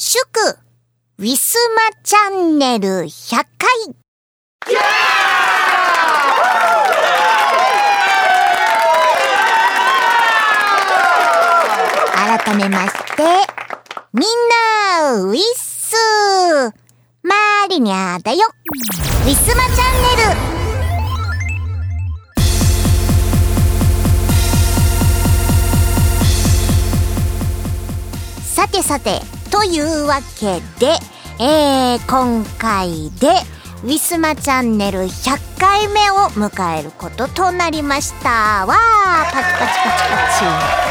祝、ウィスマチャンネル100回。改めまして、みんな、ウィス。マリニャだよ。ウィスマチャンネル。さてさて、というわけで、えー、今回で、ウィスマチャンネル100回目を迎えることとなりました。わー、パチパチパチパチ。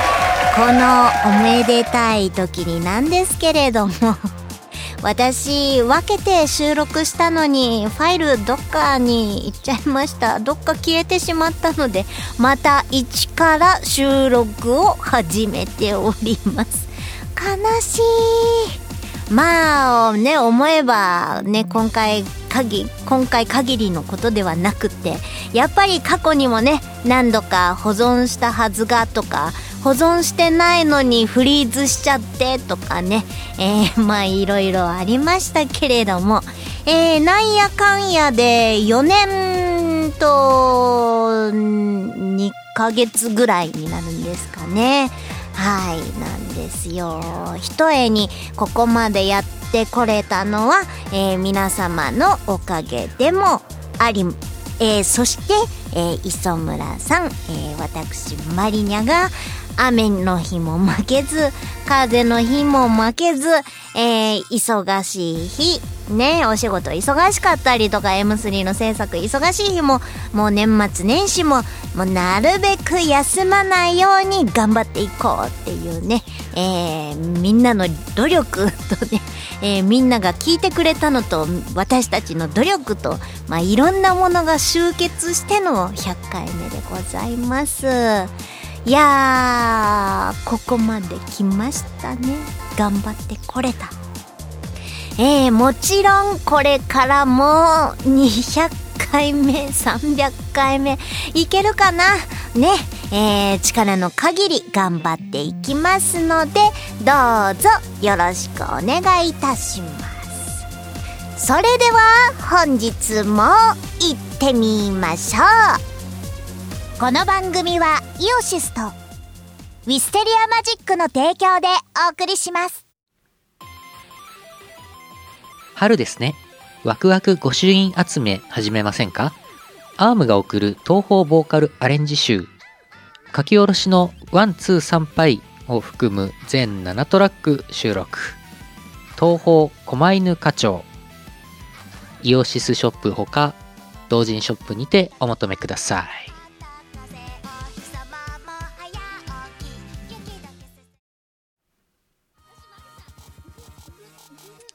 このおめでたい時になんですけれども、私、分けて収録したのに、ファイルどっかに行っちゃいました。どっか消えてしまったので、また一から収録を始めております。悲しい。まあね、思えばね、今回限、今回限りのことではなくて、やっぱり過去にもね、何度か保存したはずがとか、保存してないのにフリーズしちゃってとかね、えー、まあいろいろありましたけれども、えー、なんやかんやで4年と2ヶ月ぐらいになるんですかね。はい、なんですよ。ひとえにここまでやってこれたのは、えー皆様のおかげでもあり、えーそして、えー磯村さん、えー私マリニャが雨の日も負けず、風の日も負けず、えー忙しい日、ね、お仕事忙しかったりとか M3 の制作忙しい日も、もう年末年始も、もうなるべく休まないように頑張っていこうっていうね、えーみんなの努力とね、えーみんなが聞いてくれたのと私たちの努力と、まあ、いろんなものが集結しての100回目でございます。いやー、ここまで来ましたね。頑張ってこれた。えー、もちろんこれからも200回目、300回目いけるかな?ね、えー、力の限り頑張っていきますので、どうぞよろしくお願いいたします。それでは本日も行ってみましょう。この番組はイオシスとウィステリアマジックの提供でお送りします。春ですね。ワクワク御朱印集め始めませんか？アームが送る東方ボーカルアレンジ集。書き下ろしのワン、ツー、参拝を含む全7トラック収録。東方狛犬課長。イオシスショップほか、同人ショップにてお求めください。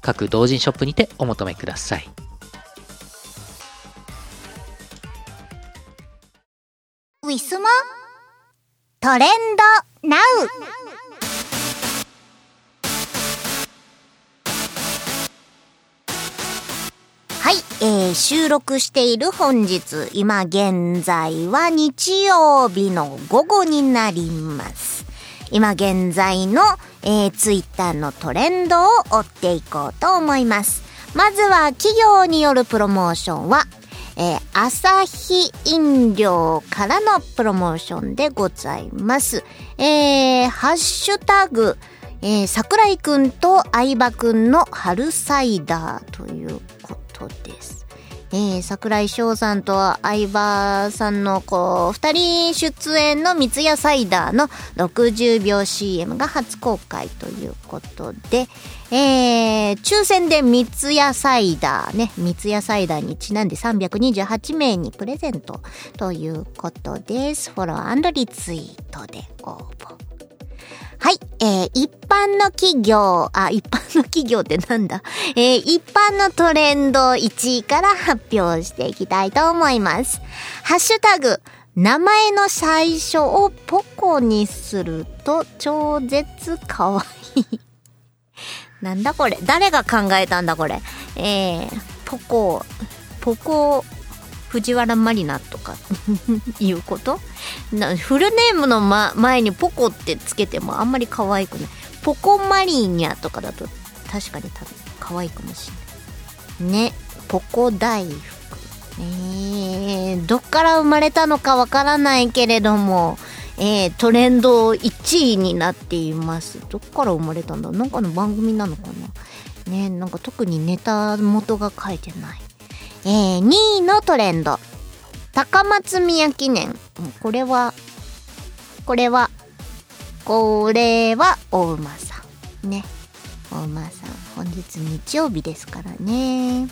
各同人ショップにてお求めください。ウィスマトレンドナウ。はい、えー、収録している本日、今現在は日曜日の午後になります。今現在の、えー、ツイッターのトレンドを追っていこうと思います。まずは企業によるプロモーションは、えー、朝日飲料からのプロモーションでございます。えー、ハッシュタグ、えー、桜井くんと相葉くんの春サイダーということです。えー、桜井翔さんと相葉さんのこう、二人出演の三ツ矢サイダーの60秒 CM が初公開ということで、えー、抽選で三ツ矢サイダーね、三ツ矢サイダーにちなんで328名にプレゼントということです。フォローリツイートで応募。はい。えー、一般の企業、あ、一般の企業ってなんだ？えー、一般のトレンド1位から発表していきたいと思います。ハッシュタグ、名前の最初をポコにすると超絶かわいい。なんだこれ？誰が考えたんだこれ？えー、ポコ、ポコ藤原マリナとか いうこと？なフルネームの、ま、前にポコってつけてもあんまり可愛くない。ポコマリーニャとかだと確かに多分可愛いかもしれない。ねポコ大福。えー、どっから生まれたのかわからないけれどもえー、トレンド1位になっています。どっから生まれたんだ？なんかの番組なのかな？ねなんか特にネタ元が書いてない。えー、2位のトレンド。高松宮記念。これは、これは、これは、お馬さん。ね。お馬さん。本日日曜日ですからね。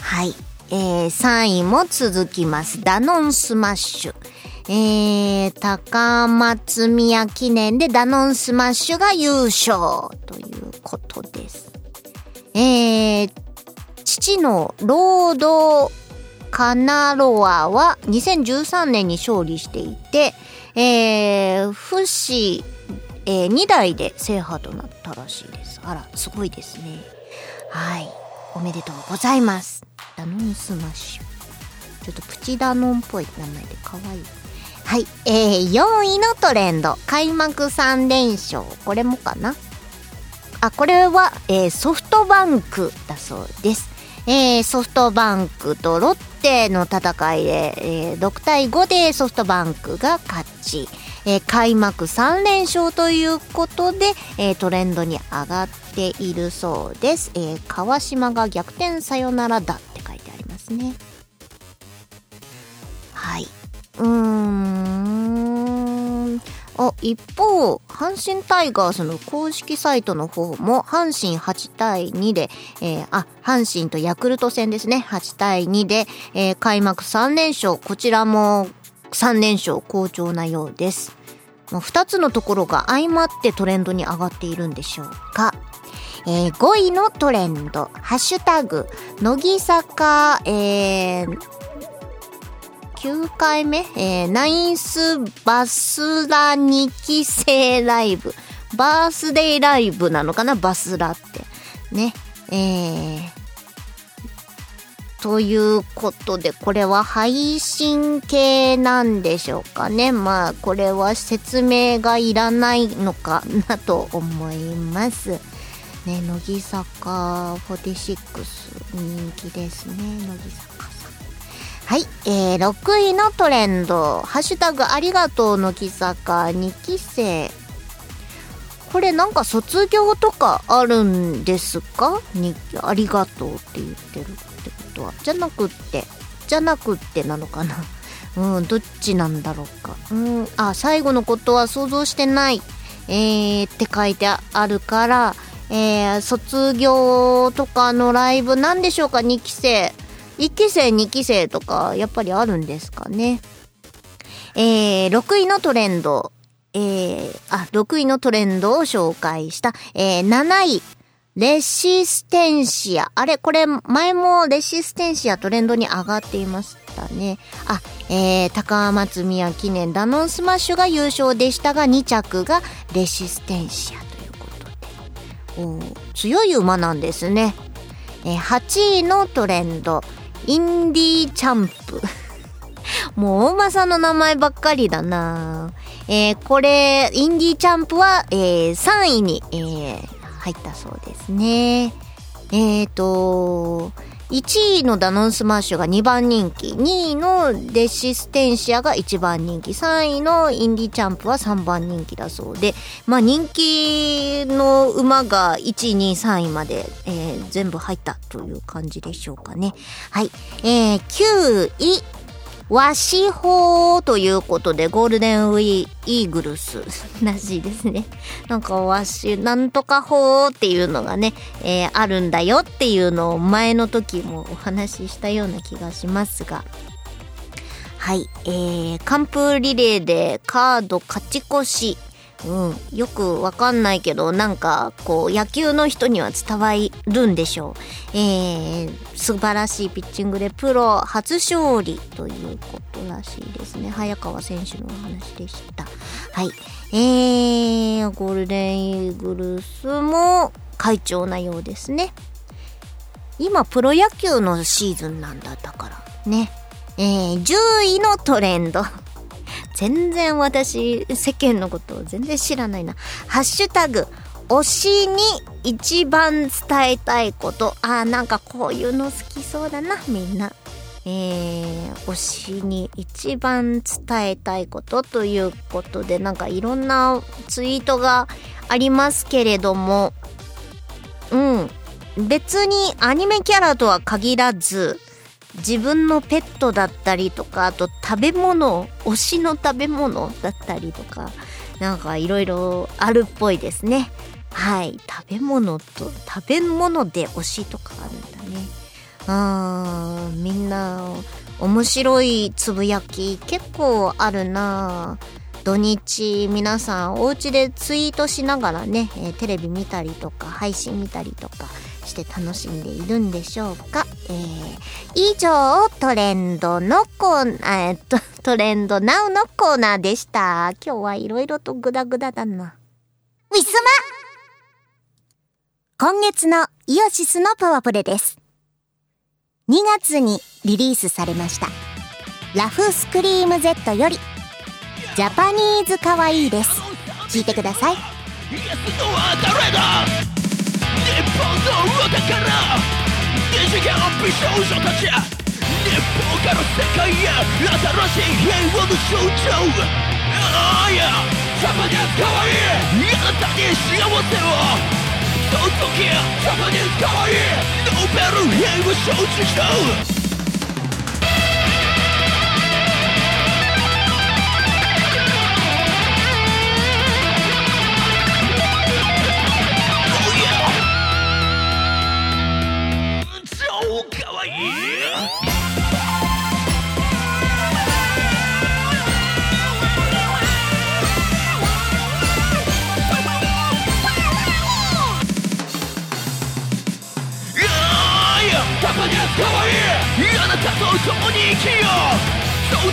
はい。えー、3位も続きます。ダノンスマッシュ。えー、高松宮記念でダノンスマッシュが優勝ということです。えー、父のロードカナロアは2013年に勝利していて、えー、父子、えー、2代で制覇となったらしいです。あら、すごいですね。はい。おめでとうございます。ダノンスマッシュ。ちょっとプチダノンっぽい名前で可愛い。はい。えー、4位のトレンド。開幕3連勝。これもかな？あ、これは、えー、ソフトバンクだそうです。えー、ソフトバンクとロッテの戦いで、えー、6対5でソフトバンクが勝ち、えー、開幕3連勝ということで、えー、トレンドに上がっているそうです、えー、川島が逆転サヨナラだって書いてありますね。はい。うーん。あ、一方、阪神タイガースの公式サイトの方も、阪神8対2で、えー、あ、阪神とヤクルト戦ですね、8対2で、えー、開幕3連勝、こちらも3連勝好調なようです。もう2つのところが相まってトレンドに上がっているんでしょうか。えー、5位のトレンド、ハッシュタグ、乃木坂、えー、9回目、えー、ナインスバスラ2期生ライブ。バースデーライブなのかな？バスラって。ね。えー、ということで、これは配信系なんでしょうかね。まあ、これは説明がいらないのかなと思います。ね、乃木坂46人気ですね、乃木坂。はい、えー、6位のトレンド、ハッシュタグありがとうの木坂2期生。これなんか卒業とかあるんですか？にありがとうって言ってるってことは。じゃなくって、じゃなくってなのかな？うん、どっちなんだろうか。うん、あ、最後のことは想像してない。えー、って書いてあるから、えー、卒業とかのライブなんでしょうか、2期生。1期生、2期生とか、やっぱりあるんですかね。えー、6位のトレンド。えー、あ、6位のトレンドを紹介した。えー、7位。レシステンシア。あれこれ、前もレシステンシアトレンドに上がっていましたね。あ、えー、高松宮記念ダノンスマッシュが優勝でしたが、2着がレシステンシアということで。お強い馬なんですね。えー、8位のトレンド。インディーチャンプ。もう大間さんの名前ばっかりだなえー、これ、インディーチャンプは、えー、3位に、えー、入ったそうですね。えーと、1位のダノンスマッシュが2番人気2位のレシステンシアが1番人気3位のインディチャンプは3番人気だそうでまあ人気の馬が1位2位3位まで、えー全部入ったという感じでしょうかね。はい。えー、9位。和紙法ということでゴールデンウィーイーグルス らしいですね。なんかわしなんとか法っていうのがね、えーあるんだよっていうのを前の時もお話ししたような気がしますが。はい、えー、完封リレーでカード勝ち越し。うん、よくわかんないけど、なんか、こう、野球の人には伝わるんでしょう。えー、素晴らしいピッチングでプロ初勝利ということらしいですね。早川選手のお話でした。はい。えー、ゴールデンイーグルスも会長なようですね。今、プロ野球のシーズンなんだったから。ね。えー、10位のトレンド。全然私、世間のことを全然知らないな。ハッシュタグ、推しに一番伝えたいこと。あー、なんかこういうの好きそうだな、みんな。えー、推しに一番伝えたいことということで、なんかいろんなツイートがありますけれども、うん。別にアニメキャラとは限らず、自分のペットだったりとか、あと食べ物、推しの食べ物だったりとか、なんかいろいろあるっぽいですね。はい。食べ物と、食べ物で推しとかあるんだね。あー、みんな、面白いつぶやき結構あるな土日皆さんお家でツイートしながらね、えテレビ見たりとか配信見たりとかして楽しんでいるんでしょうか、えー以上トレンドのコーナー、えーっと、トレンドナウのコーナーでした。今日はいろいろとグダグダだな。ウィスマ今月のイオシスのパワープレです。2月にリリースされました。ラフスクリーム Z より、ジャパニーズかわいいです。聞いてください。お宝二次元美少女たち日本から世界へ。新しい平和の象徴。ああいやジャパニーズかわい。いあなたに幸せを。その時ジャパニーズかわいい。ノーベル平和賞受賞。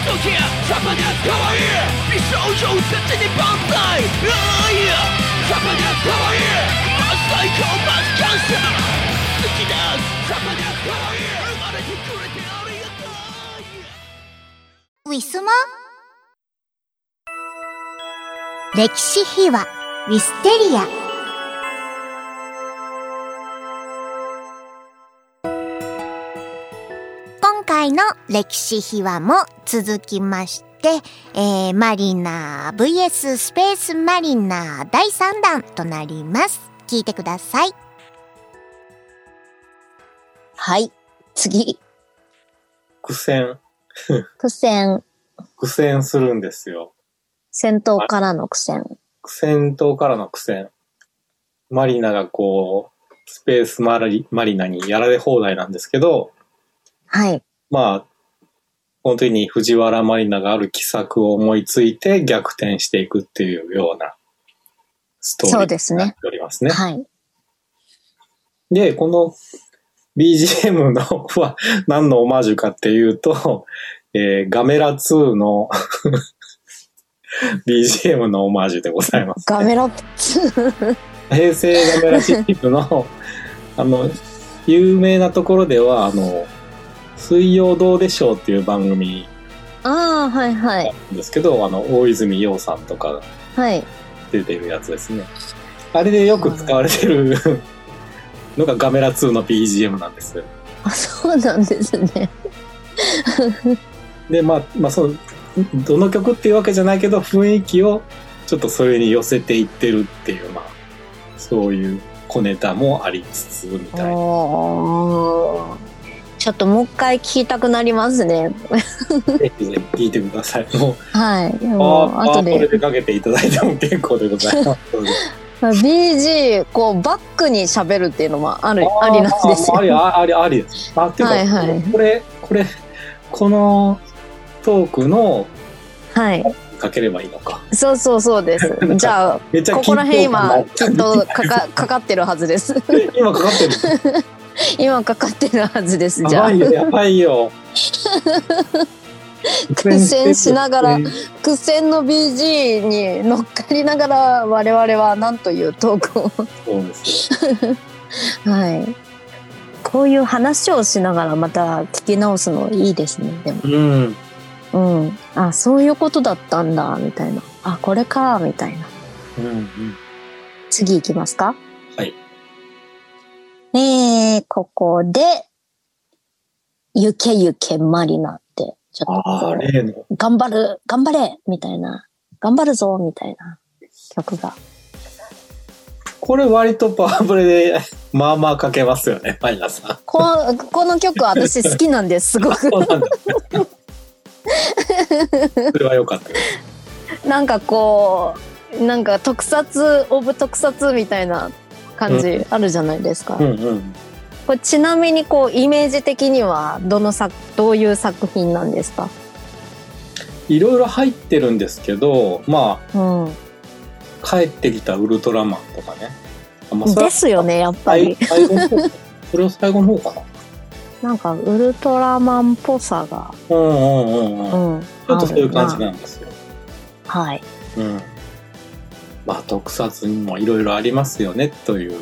その時ジャパニーズかわいい美少女絶に万歳あーいやジャパニーズかわいいマス最高マス感謝好きだジャパニーズかわいい生まれてくれてありがとうウィスマ歴史秘話ウィステリア。回の歴史秘話も続きまして、えー、マリナー VS スペースマリナー第3弾となります。聞いてください。はい。次。苦戦、苦戦。苦戦するんですよ。戦闘からの苦戦。苦戦闘からの苦戦。マリナがこう、スペースマリマリナにやられ放題なんですけど、はい。まあ、この時に藤原マリナがある奇策を思いついて逆転していくっていうようなストーリーそうですねになっておりますね。はい。で、この BGM のは 何のオマージュかっていうと、えーガメラ2の BGM のオマージュでございます、ガメラ2。平成ガメラシリーズの、あの、有名なところでは、あの、水曜どうでしょうっていう番組ああ、はいはい。ですけど、あの、大泉洋さんとかがはい。出てるやつですね。あれでよく使われてるのがガメラ2の BGM なんです。あ、そうなんですね。で、まあ、まあ、その、どの曲っていうわけじゃないけど、雰囲気をちょっとそれに寄せていってるっていう、まあ、そういう小ネタもありつつ、みたいな。ちょっともう一回聞きたくなりますね。ぜひぜひ聞いてください。もう、はい。あもうあ、これ後で。でかけていただいても結構でございます。BG、こう、バックに喋るっていうのもある、ありなんですよ。あり、ああり、ありです。あ、っていうか、はいはいこれ、これ、このトークのはい。かければいいのか。そうそうそうです。じゃあ、ここら辺今、きっとかか、かかってるはずです。今かかってる。今かかってるはずです。じゃあやばい、よ、やばいよ。苦戦しながら苦戦の BG に乗っかりながら我々は何というトークを。そうですよ。はい。こういう話をしながらまた聞き直すのいいですね。でも。うん。うん。あ、そういうことだったんだ、みたいな。あ、これか、みたいな。うんうん。次行きますか？はい。えー、ここで、ゆけゆけマリナって、ちょっと。頑張る、頑張れみたいな。頑張るぞみたいな曲が。これ割とパワープレで、まあまあかけますよね、マイナさん。ここの曲私好きなんです、すごく。そそれは良かった。なんかこう、なんか特撮、オブ特撮みたいな感じあるじゃないですか。うんうん。これちなみにこう、イメージ的にはどの作、どういう作品なんですか？いろいろ入ってるんですけど、まうん。あ、帰ってきたウルトラマンとかね。ですよね、やっぱり最。最後の方それは最後の方かな。なんかウルトラマンっぽさが。うんうんうんうん。うん。ちょっとそういう感じなんですよ。なはい。うん。まあ、特撮にもいろいろありますよね、という。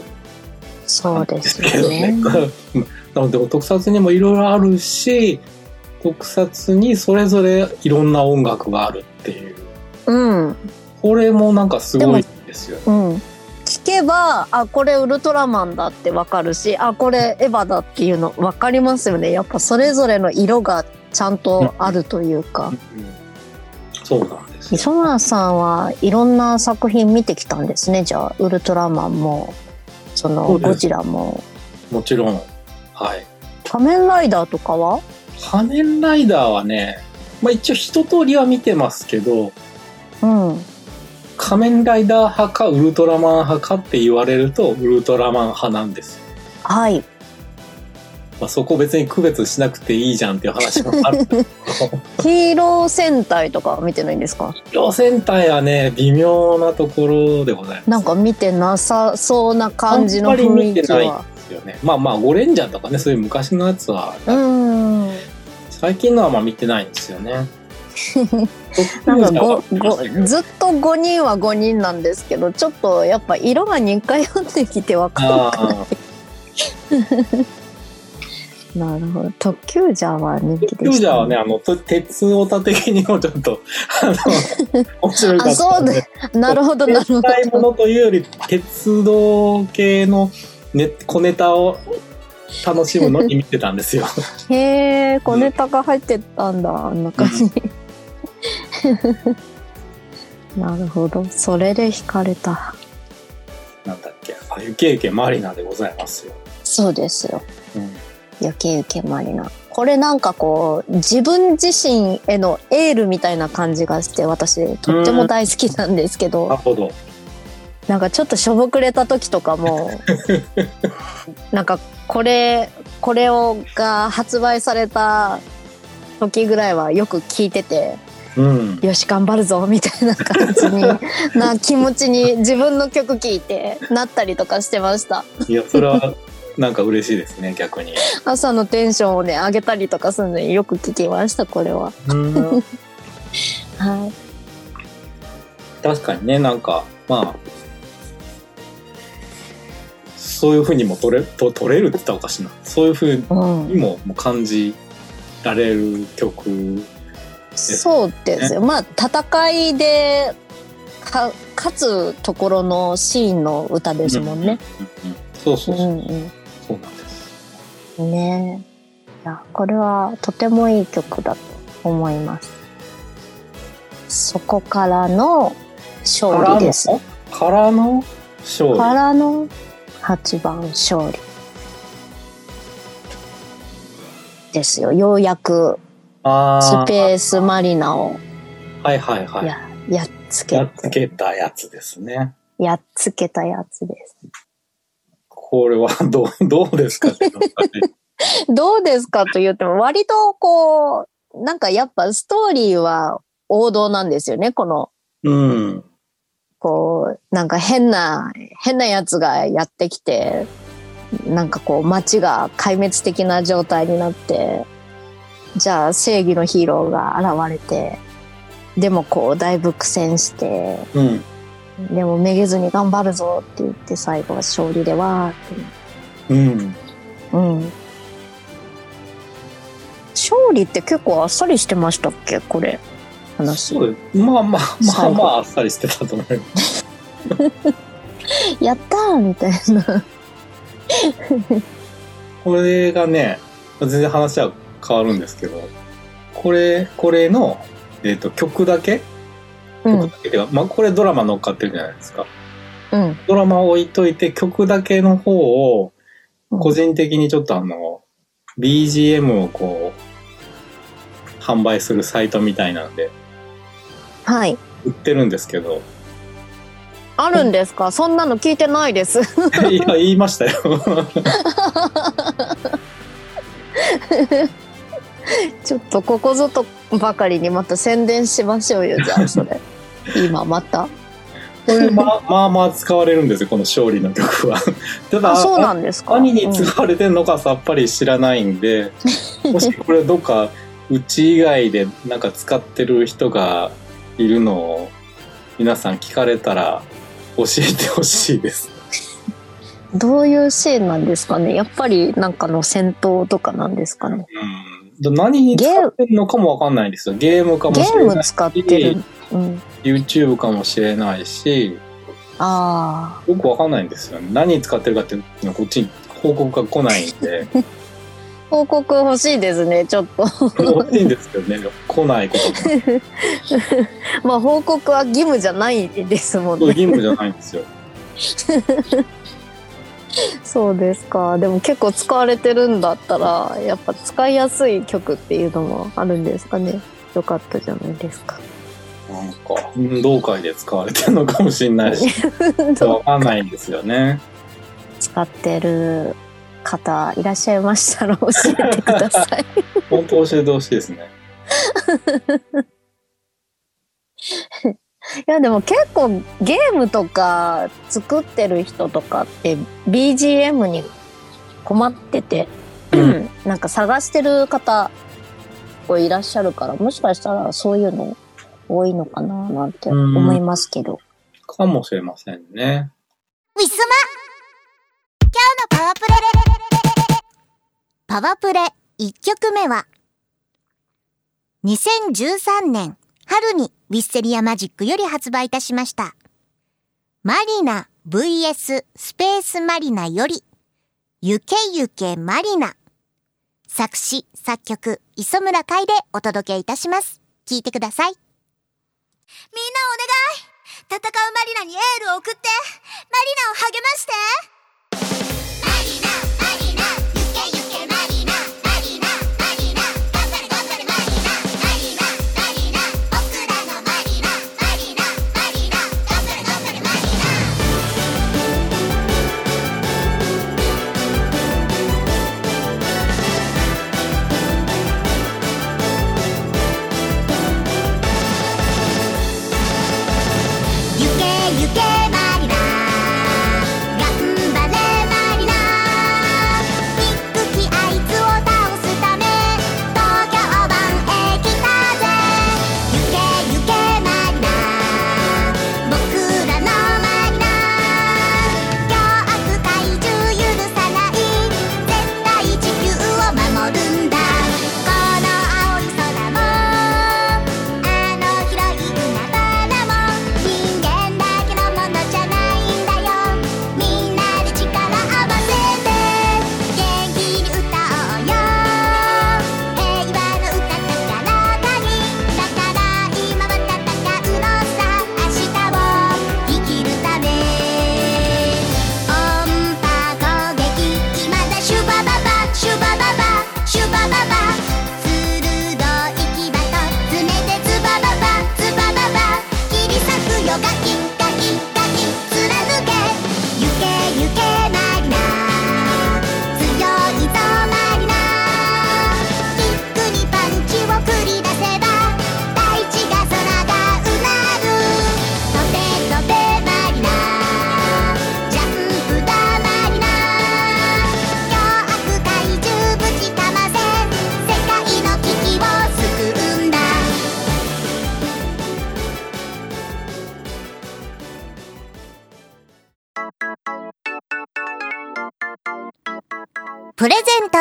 そうですね。なので、特撮にもいろいろあるし、特撮にそれぞれいろんな音楽があるっていう。うん。これもなんかすごいですよね。うん。聞けば、あ、これウルトラマンだってわかるし、あ、これエヴァだっていうのわかりますよね。やっぱそれぞれの色がちゃんとあるというか。うんそうなん磯村さんはいろんな作品見てきたんですね。じゃあ、ウルトラマンも、そのゴジラも。もちろん。はい。仮面ライダーとかは？仮面ライダーはね、まあ一応一通りは見てますけど、うん。仮面ライダー派かウルトラマン派かって言われるとウルトラマン派なんですよ。はい。まあ、そこ別に区別しなくていいじゃんっていう話もある ヒーロー戦隊とかは見てないんですか？両戦隊はね微妙なところでございます。なんか見てなさそうな感じの雰囲気は。ですよね。まあまあゴレンジャーとかねそういう昔のやつは、うん。最近のはまあ見てないんですよね。なんかごごずっと5人は5人なんですけどちょっとやっぱ色が似通ってきて分かるかあら なるほど特急ジャーは人気ーでした、ユージャーはね、あの、と鉄オタ的にもちょっと、あの、面白いかった。あそうでなるほどなるほ鉄体もどのというより、鉄道系のネ小ネタを楽しむのに見てたんですよ。へえ小ネタが入ってたんだあんな感じなるほどそれで惹かれたなんだっけ。あ、ゆけゆけマリナでございますよ。そうですようん。ゆけゆけマリナこれなんかこう自分自身へのエールみたいな感じがして私とっても大好きなんですけど、なるほど。なんかちょっとしょぼくれた時とかも なんかこれこれをが発売された時ぐらいはよく聞いててうん。よし頑張るぞみたいな感じに な気持ちに自分の曲聴いてなったりとかしてましたいや、それは、なんか嬉しいですね、逆に。朝のテンションをね上げたりとかするのによく聞きましたこれはうん。はい確かにね、なんか、まあ、そういうふうにも取れ、と取れるって言ったらおかしいな。そういうふううんにももう感じられる曲。そうですよ。まあ戦いでか勝つところのシーンの歌ですもんね。うんうん。そうそうそう。うんそうなんです。うん。ねやこれはとてもいい曲だと思いますそこからの勝利ですからの？勝利？からの8番勝利ですよようやくあスペースマリナをあ。はいはいはい。ややっつけやっつけたやつですね。やっつけたやつですこれは どう、どうですか？ね どうですかと言っても割とこうなんかやっぱストーリーは王道なんですよねこのうん。こう、なんか変な、変なやつがやってきて、なんかこう街が壊滅的な状態になって、じゃあ正義のヒーローが現れて、でもこうだいぶ苦戦して、うん。でもめげずに頑張るぞって言って最後は勝利でわーって。うん。うん。勝利って結構あっさりしてましたっけ？これ。話。そう。まあまあ、まあまあ、あっさりしてたと思います。やったーみたいな。これがね、全然話は変わるんですけど、これ、これの、えっ、と、曲だけうん。曲だけでは、まあ、これドラマ乗っかってるじゃないですか。うん。ドラマを置いといて、曲だけの方を、うん個人的にちょっとあの、BGM をこう、販売するサイトみたいなんで、はい。売ってるんですけど、あるんですか？そんなの聞いてないです。いや、言いましたよ。ちょっとここぞとばかりにまた宣伝しましょうよ、じゃあ、それ。今また？これ、まあ、まあまあ使われるんですよ、この勝利の曲は。ただ、あ、そうなんですか？何にうん使われてるのかさっぱり知らないんで、もしこれどっかうち以外でなんか使ってる人がいるのを皆さん聞かれたら教えてほしいです。どういうシーンなんですかね？やっぱりなんかの戦闘とかなんですかね？うん。何に使ってるのかもわかんないんですよ。ゲームかもゲしれないし。ーム使ってる。うん。YouTube かもしれないし、あよくわかんないんですよね。何に使ってるかっていうのはこっちに報告が来ないんで、あ。報告欲しいですね、ちょっと。欲しいんですけどね、来ないことが。まあ報告は義務じゃないですもんね。義務じゃないんですよ。そうですか。でも結構使われてるんだったら、やっぱ使いやすい曲っていうのもあるんですかね。よかったじゃないですか。なんか、運動会で使われてるのかもしれないし、わかんないんですよね。使ってる方いらっしゃいましたら教えてください。本当教えてほしいですね。いやでも結構ゲームとか作ってる人とかって BGM に困ってて、うんなんか探してる方こういらっしゃるからもしかしたらそういうの多いのかななんて思いますけど。かもしれませんね。ウィスマ今日のパワープレパワープレ1曲目は2013年春にウィッセリアマジックより発売いたしました。マリナ VS スペースマリナよりゆけゆけマリナ。作詞作曲磯村海でお届けいたします。聞いてください。みんなお願い。戦うマリナにエールを送ってマリナを励まして。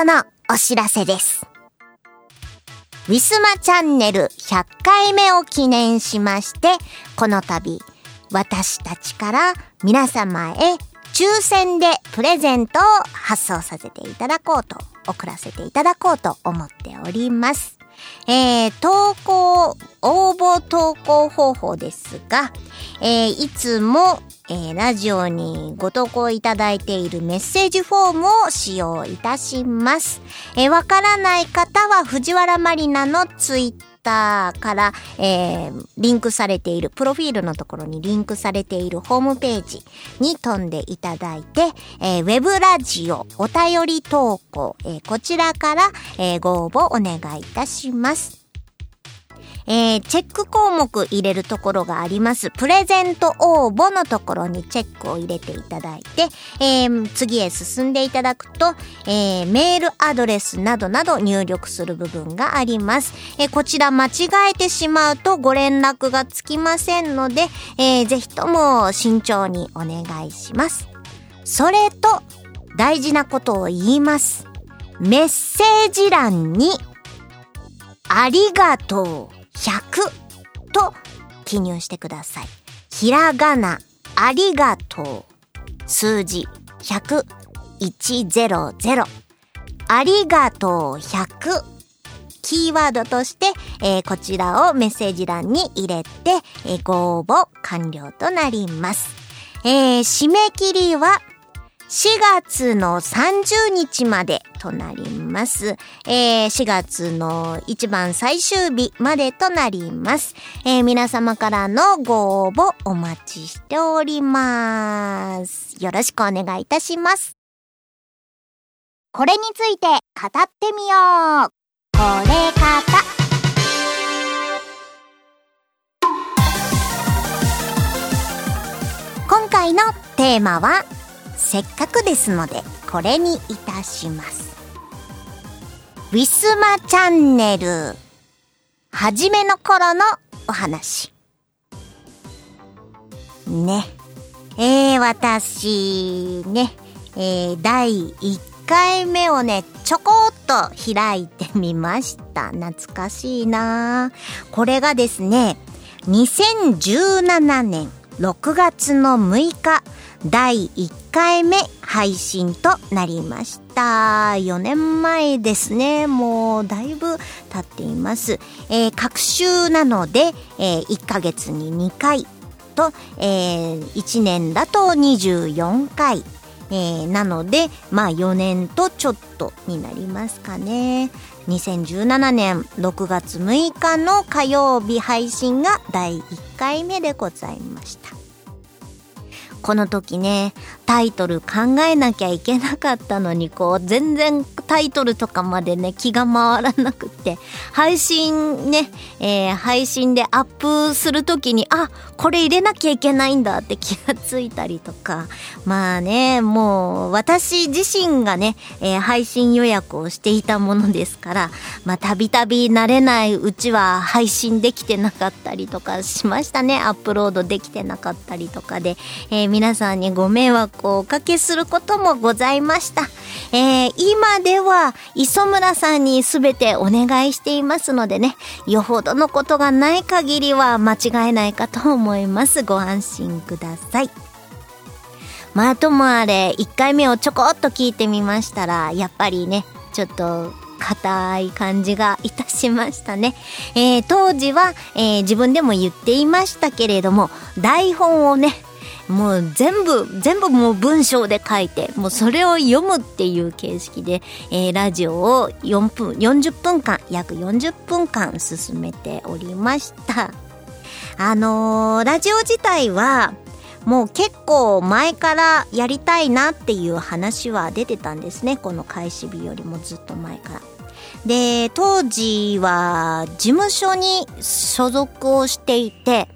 のお知らせです。ウィスマチャンネル100回目を記念しまして、この度、私たちから皆様へ抽選でプレゼントを発送させていただこうと、送らせていただこうと思っております。えー、投稿、応募投稿方法ですが、えーいつも、えーラジオにご投稿いただいているメッセージフォームを使用いたします。えーわからない方は藤原マリナのツイッターから、えーリンクされている、プロフィールのところにリンクされているホームページに飛んでいただいて、えーウェブラジオお便り投稿、えーこちらから、えーご応募お願いいたします。えーチェック項目入れるところがあります。プレゼント応募のところにチェックを入れていただいて、えー次へ進んでいただくと、えーメールアドレスなどなど入力する部分があります。えこちら間違えてしまうとご連絡がつきませんので、えーぜひとも慎重にお願いします。それと、大事なことを言います。メッセージ欄に、ありがとう100と記入してください。ひらがな、ありがとう。数字、100、100。ありがとう100。キーワードとして、えーこちらをメッセージ欄に入れて、えーご応募完了となります。えー締め切りは4月の30日までとなります。えー4月の一番最終日までとなります。えー皆様からのご応募お待ちしております。よろしくお願いいたします。これについて語ってみよう。これ方。今回のテーマはせっかくですのでこれにいたします。ウィスマチャンネル。初めの頃のお話。ね。えー、私ね。えー、第1回目をねちょこっと開いてみました。懐かしいな。これがですね2017年6月の6日。第1回目配信となりました4年前ですねもうだいぶ経っています、えー、各週なので、えー1ヶ月に2回と、えー1年だと24回えーなので、まあ4年とちょっとになりますかね。2017年6月6日の火曜日配信が第1回目でございました。この時ね、タイトル考えなきゃいけなかったのに、こう、全然タイトルとかまでね、気が回らなくって、配信ね、えー配信でアップする時に、あ、これ入れなきゃいけないんだって 気がついたりとか、まあね、もう、私自身がね、えー配信予約をしていたものですから、まあ、たびたび慣れないうちは配信できてなかったりとかしましたね。アップロードできてなかったりとかで、えー皆さんにご迷惑をおかけすることもございました。えー今では磯村さんに全てお願いしていますのでね、よほどのことがない限りは間違えないかと思います。ご安心ください。まあともあれ、1回目をちょこっと聞いてみましたら、やっぱりね、ちょっと、硬い感じがいたしましたね。えー当時は、えー自分でも言っていましたけれども、台本をね、もう全部、全部もう文章で書いて、もうそれを読むっていう形式で、えーラジオを4分、40分間、約40分間進めておりました。あのーラジオ自体は、もう結構前からやりたいなっていう話は出てたんですね。この開始日よりもずっと前から。で、当時は事務所に所属をしていて、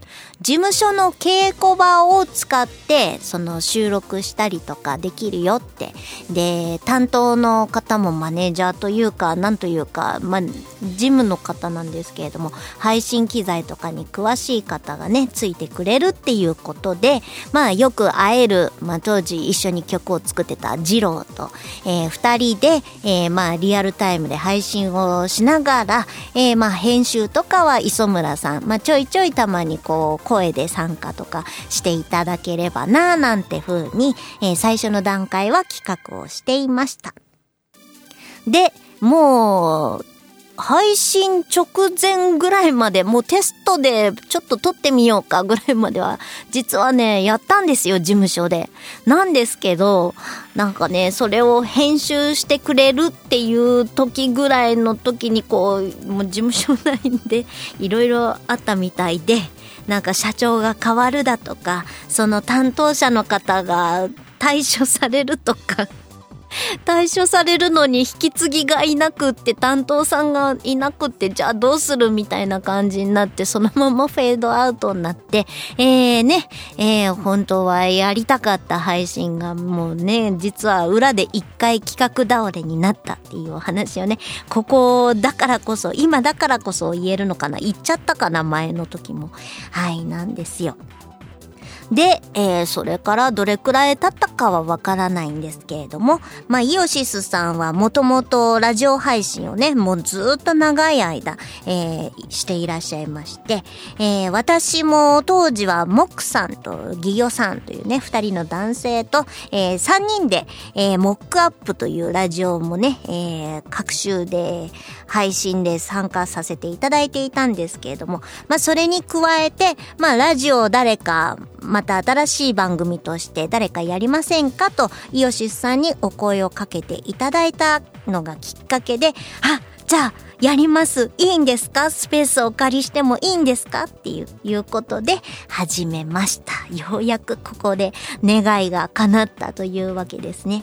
事務所の稽古場を使ってその収録したりとかできるよって。で担当の方もマネージャーというかなんというかまあ事務の方なんですけれども配信機材とかに詳しい方がねついてくれるっていうことでまあよく会える、まあ、当時一緒に曲を作ってた二郎と、えー、2人で、えー、まあリアルタイムで配信をしながら、えー、まあ編集とかは磯村さん、まあ、ちょいちょいたまにこう声で参加とかしていただければななんて風に、えー、最初の段階は企画をしていました。で、もう、配信直前ぐらいまで、もうテストでちょっと撮ってみようかぐらいまでは、実はね、やったんですよ、事務所で。なんですけど、なんかね、それを編集してくれるっていう時ぐらいの時に、こう、もう事務所内で いろいろあったみたいで、なんか社長が変わるだとか、その担当者の方が対処されるとか、対処されるのに引き継ぎがいなくって担当さんがいなくってじゃあどうするみたいな感じになってそのままフェードアウトになって えーね、えー、本当はやりたかった配信がもうね実は裏で一回企画倒れになったっていうお話をね。ここだからこそ今だからこそ言えるのかな。言っちゃったかな前の時も。はいなんですよ。で、えー、それからどれくらい経ったかはわからないんですけれども、まあ、イオシスさんはもともとラジオ配信をね、もうずっと長い間、えー、していらっしゃいまして、えー、私も当時はモックさんとギギョさんというね、二人の男性と、えー、三人で、えー、モックアップというラジオもね、えー、各週で配信で参加させていただいていたんですけれども、まあ、それに加えて、まあ、ラジオ誰か、また新しい番組として誰かやりませんか？とイオシスさんにお声をかけていただいたのがきっかけで、あ、じゃあやりますいいんですか？スペースをお借りしてもいいんですか？っていういうことで始めました。ようやくここで願いが叶ったというわけですね。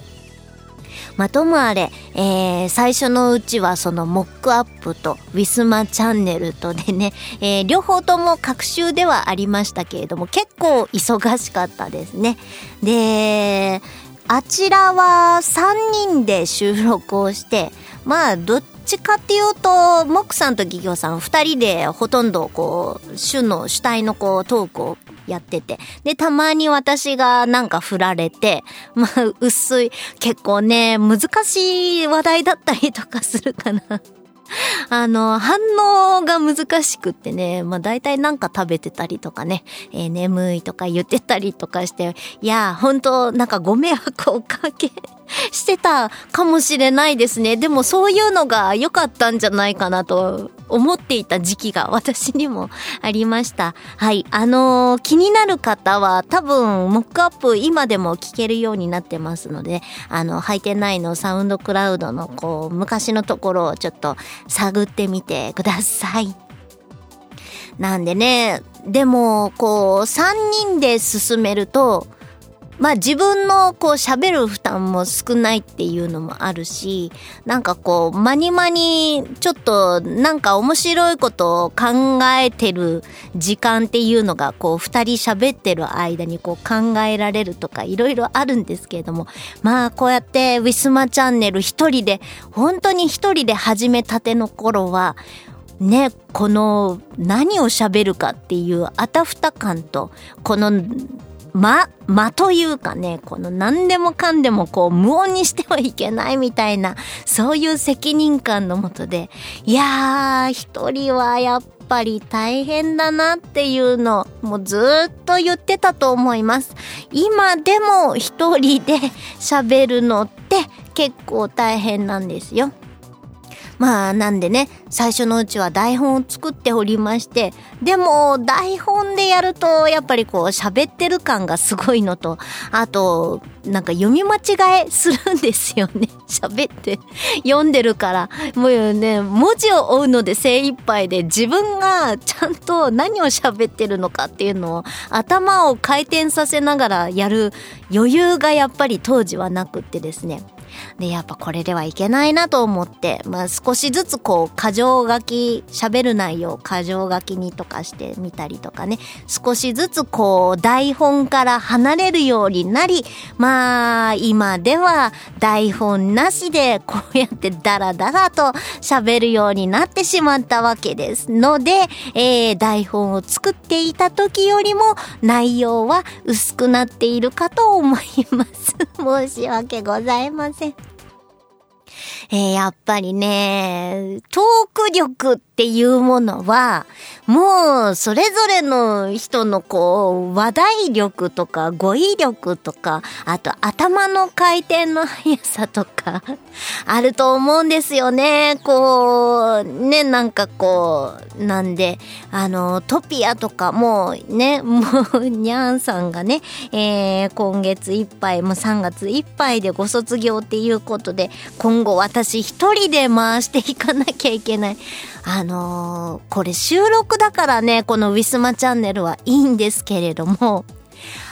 まともあれ、えー、最初のうちはそのモックアップとウィスマチャンネルとでね、えー、両方とも各週ではありましたけれども結構忙しかったですね。で、あちらは3人で収録をして、まあどっちかっていうと、モックさんと企業さん2人でほとんどこう、主の主体のこうトークをやってて。で、たまに私がなんか振られて、まあ、薄い、結構ね、難しい話題だったりとかするかな。あの、反応が難しくってね、まあ大体なんか食べてたりとかね、えー、眠いとか言ってたりとかして、いや、本当なんかご迷惑をおかけ してたかもしれないですね。でもそういうのが良かったんじゃないかなと思っていた時期が私にもありました。はい。あのー、気になる方は多分、モックアップ今でも聞けるようになってますので、あの、ハイテナイのサウンドクラウドのこう、昔のところをちょっと探ってみてください。なんでね、でも、こう、3人で進めると、まあ自分のこう喋る負担も少ないっていうのもあるし、なんかこう、まにまにちょっとなんか面白いことを考えてる時間っていうのがこう二人喋ってる間にこう考えられるとかいろいろあるんですけれども、まあこうやってウィスマチャンネル一人で、本当に一人で始めたての頃は、ね、この何を喋るかっていうあたふた感と、この間、間というかね、この何でもかんでもこう無音にしてはいけないみたいな、そういう責任感のもとで、いやー、一人はやっぱり大変だなっていうの、もうずっと言ってたと思います。今でも一人で喋るのって結構大変なんですよ。まあなんでね、最初のうちは台本を作っておりまして、でも台本でやるとやっぱりこう喋ってる感がすごいのと、あと、なんか読み間違えするんですよね。喋って読んでるから。もうね、文字を追うので精一杯で自分がちゃんと何を喋ってるのかっていうのを頭を回転させながらやる余裕がやっぱり当時はなくってですね。で、やっぱこれではいけないなと思って、まあ少しずつこう、箇条書き、喋る内容、箇条書きにとかしてみたりとかね、少しずつこう、台本から離れるようになり、まあ、今では台本なしでこうやってダラダラと喋るようになってしまったわけですので、えー、台本を作っていた時よりも内容は薄くなっているかと思います。申し訳ございません。えーやっぱりね、遠力っていうものは、もう、それぞれの人のこう、話題力とか語彙力とか、あと頭の回転の速さとか、あると思うんですよね。こう、ね、なんかこう、なんで、あの、トピアとかもうね、もう、にゃんさんがね、えー今月いっぱい、もう3月いっぱいでご卒業っていうことで、今後私一人で回していかなきゃいけない。あのーこれ収録だからね、このウィスマチャンネルはいいんですけれども、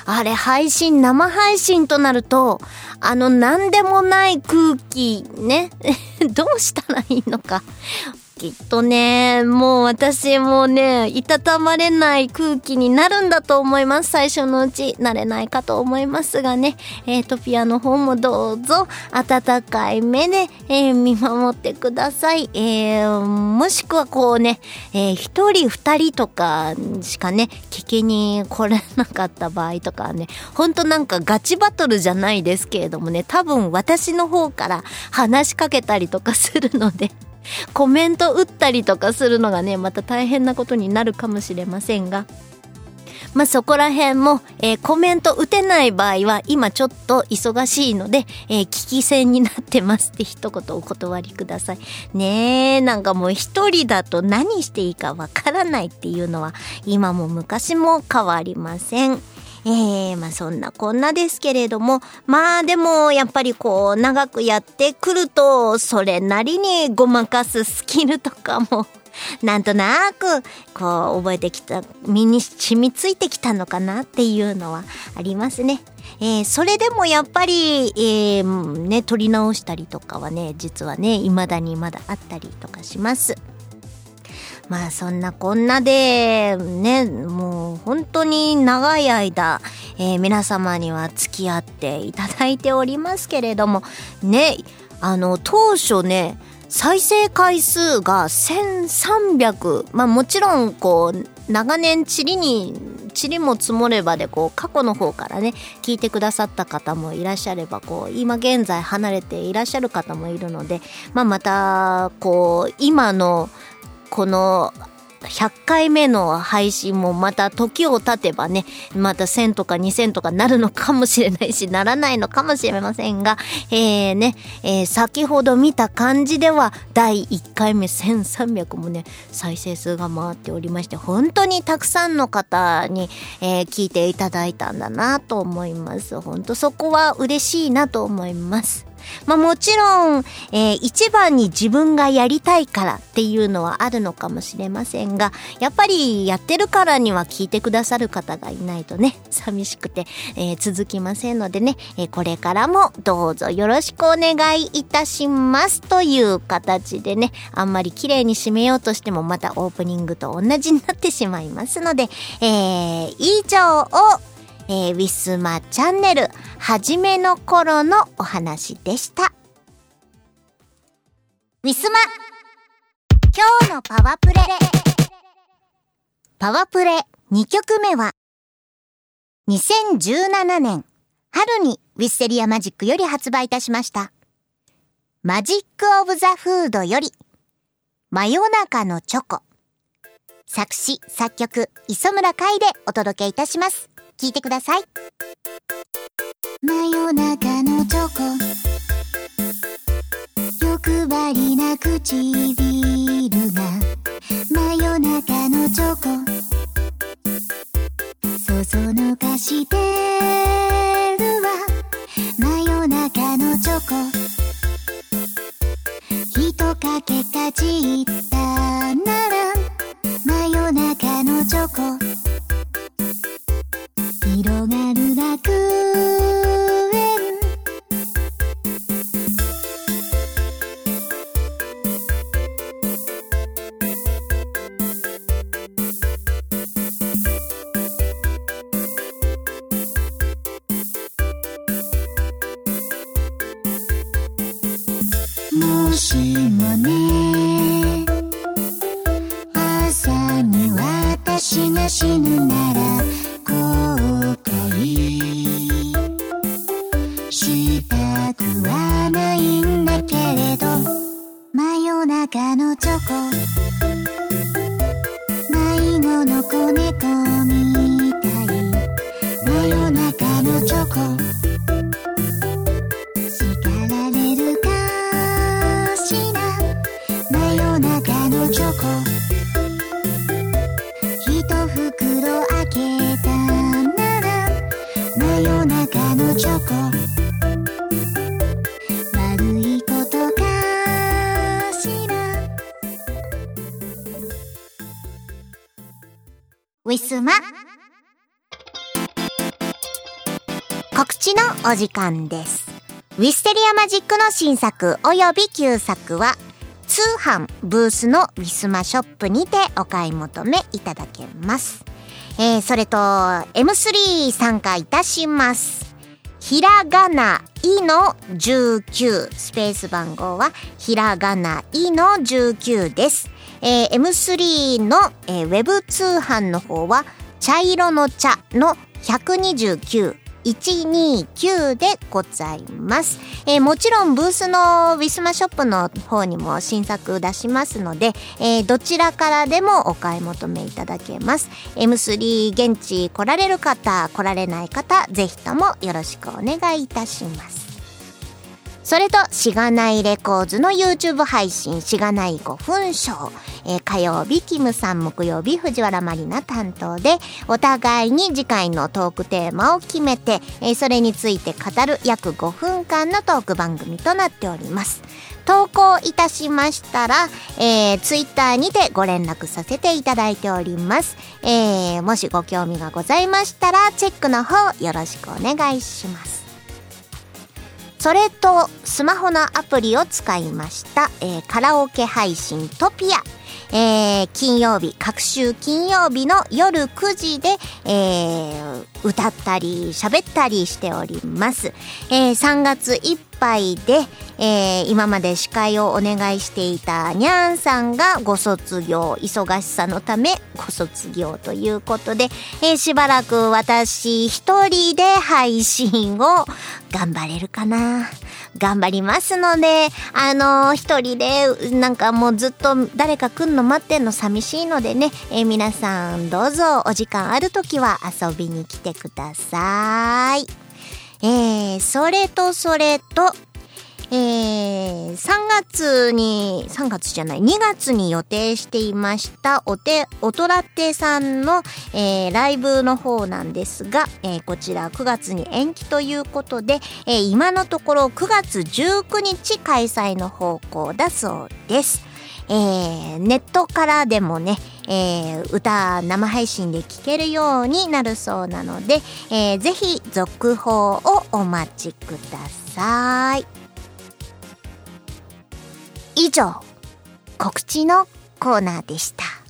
あれ配信、生配信となると、あの何でもない空気ね、どうしたらいいのか。きっとね、もう私もね、いたたまれない空気になるんだと思います。最初のうち、慣れないかと思いますがね、えー、トピアの方もどうぞ、温かい目で、えー見守ってください。えーもしくはこうね、えー一人二人とかしかね、聞きに来れなかった場合とかね、ほんとなんかガチバトルじゃないですけれどもね、多分私の方から話しかけたりとかするので、コメント打ったりとかするのがね、また大変なことになるかもしれませんが、まあ、そこら辺も、えーコメント打てない場合は、今ちょっと忙しいので、えー聞き戦になってますって一言お断りください。ねえ、なんかもう一人だと何していいかわからないっていうのは、今も昔も変わりません。えー、まあそんなこんなですけれども、まあでもやっぱりこう長くやってくると、それなりにごまかすスキルとかも、なんとなく、こう、覚えてきた、身に染みついてきたのかなっていうのはありますね。えーそれでもやっぱり、えーね、取り直したりとかはね、実はね、未だにまだあったりとかします。まあそんなこんなで、ね、もう本当に長い間、えー皆様には付き合っていただいておりますけれども、ね、あの、当初ね、再生回数が1300、まあもちろんこう、長年チリに、チリも積もればでこう過去の方からね聞いてくださった方もいらっしゃればこう今現在離れていらっしゃる方もいるので、まあ、またこう今のこの100回目の配信もまた時を経てばね、また1000とか2000とかなるのかもしれないし、ならないのかもしれませんが、えーね、えー先ほど見た感じでは、第1回目1300もね、再生数が回っておりまして、本当にたくさんの方に、えー聞いていただいたんだなと思います。本当そこは嬉しいなと思います。まあもちろん、えー一番に自分がやりたいからっていうのはあるのかもしれませんが、やっぱりやってるからには聞いてくださる方がいないとね、寂しくて、えー続きませんのでね、えーこれからもどうぞよろしくお願いいたしますという形でね、あんまり綺麗に締めようとしてもまたオープニングと同じになってしまいますので、えー以上をえーウィスマチャンネル、はじめの頃のお話でした。ウィスマ今日のパワプレパワプレ2曲目は、2017年春にウィッセリアマジックより発売いたしました。マジックオブザフードより、真夜中のチョコ。作詞、作曲、磯村海でお届けいたします。聞いてください。真夜中のチョコ。欲張りな唇が。真夜中のチョコ。そそのかしてるわ真夜中のチョコ。ひとかけかじったお時間です。ウィステリアマジックの新作および旧作は通販ブースのウィスマショップにてお買い求めいただけます。えーそれと M3 参加いたします。ひらがな「い」の19スペース番号はひらがな「い」の19です。えー M3 の、えーウェブ通販の方は茶色の茶の129 129でございます、えーもちろんブースのウィスマショップの方にも新作出しますので、えーどちらからでもお買い求めいただけます。M3 現地来られる方来られない方ぜひともよろしくお願いいたします。それと、しがないレコーズの YouTube 配信、しがない5分ショー。えー火曜日、キムさん、木曜日、藤原まりな担当で、お互いに次回のトークテーマを決めて、えーそれについて語る約5分間のトーク番組となっております。投稿いたしましたら、えー、Twitter にてご連絡させていただいております。えーもしご興味がございましたら、チェックの方よろしくお願いします。それとスマホのアプリを使いました、えーカラオケ配信トピア、えー金曜日各週金曜日の夜9時で、えー歌ったり喋ったりしております、えー3月いっぱいで、えー今まで司会をお願いしていたにゃんさんがご卒業忙しさのためご卒業ということで、えーしばらく私一人で配信を頑張れるかな。頑張りますので、あのー一人で、なんかもうずっと誰か来んの待ってんの寂しいのでね、えー皆さんどうぞお時間ある時は遊びに来てください。えー、それとそれと、えー、3月に、3月じゃない、2月に予定していました、おて、おとらてさんの、えーライブの方なんですが、えーこちら9月に延期ということで、え今のところ9月19日開催の方向だそうです。えーネットからでもね、えー歌生配信で聴けるようになるそうなので、えーぜひ続報をお待ちください。以上、告知のコーナーでした。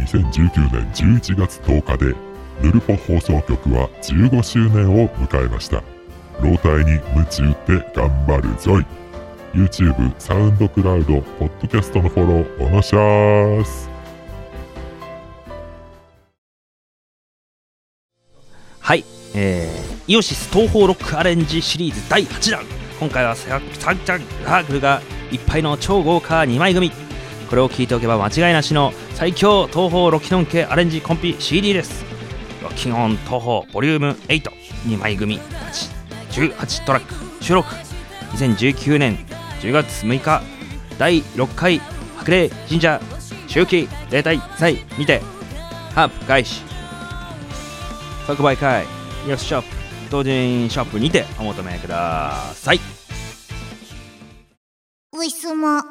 2019年11月10日でヌルポ放送局は15周年を迎えました老体に夢中って頑張るぞい。YouTube、サウンドクラウド、ポッドキャストのフォローおのしゃーす。はい、えー、イオシス東方ロックアレンジシリーズ第8弾。今回はサンチャンラークルがいっぱいの超豪華2枚組。これを聞いておけば間違いなしの最強東方ロキノン系アレンジコンピ CD です。ロキンオン東方ボリューム82枚組。8 18トラック。収録。2019年10月6日。第6回。白麗神社。周期。例大祭。にて。ハープ開始。即売会。イオシショップ同人ショップにて。お求めください。ウィスマ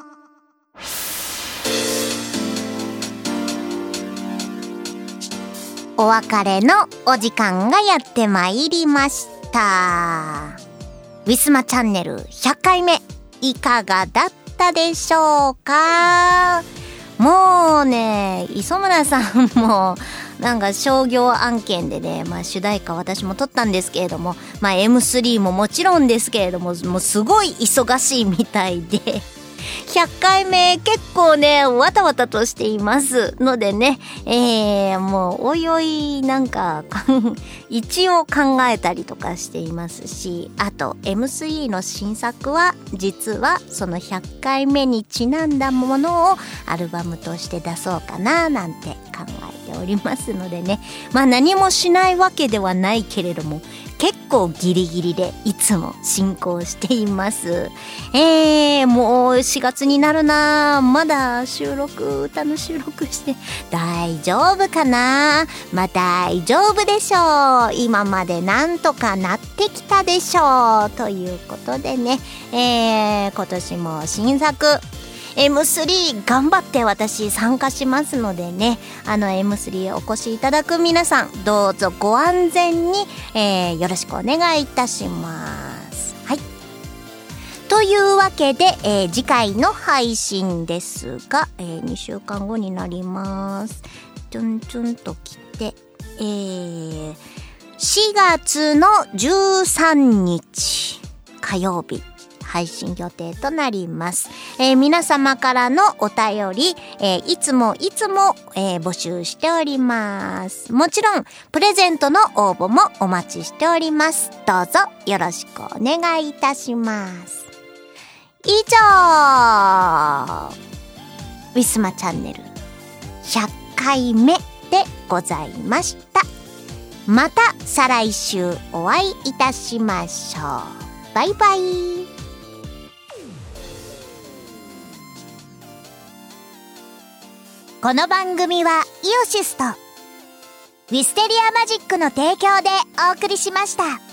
お別れのお時間がやってまいりました。した。ウィスマチャンネル100回目いかがだったでしょうか？もうね磯村さんもなんか商業案件でね、まあ、主題歌私も撮ったんですけれども、まあ、M3 ももちろんですけれどももうすごい忙しいみたいで。100回目結構ねわたわたとしています。のでねえー、もうおいおいなんか 一応考えたりとかしていますしあと M3 の新作は実はその100回目にちなんだものをアルバムとして出そうかななんて考えておりますのでね。まあ何もしないわけではないけれども結構ギリギリでいつも進行しています。えー、もう4月になるな。まだ収録歌の収録して。大丈夫かな？まあ大丈夫でしょう。今までなんとかなってきたでしょう。ということでね。えー、今年も新作 M3 頑張って私参加しますのでねあの M3 お越しいただく皆さんどうぞご安全に、えー、よろしくお願いいたします。はい。というわけで、えー、次回の配信ですが、えー、2週間後になります。ちょんちょんと来てえー、4月の13日火曜日。配信予定となります。えー、皆様からのお便り、えー、いつもいつも、えー、募集しております。もちろん、プレゼントの応募もお待ちしております。どうぞよろしくお願いいたします。以上、ウィスマチャンネル100回目でございました。また再来週お会いいたしましょう。バイバイ。この番組はイオシスとウィステリアマジックの提供でお送りしました。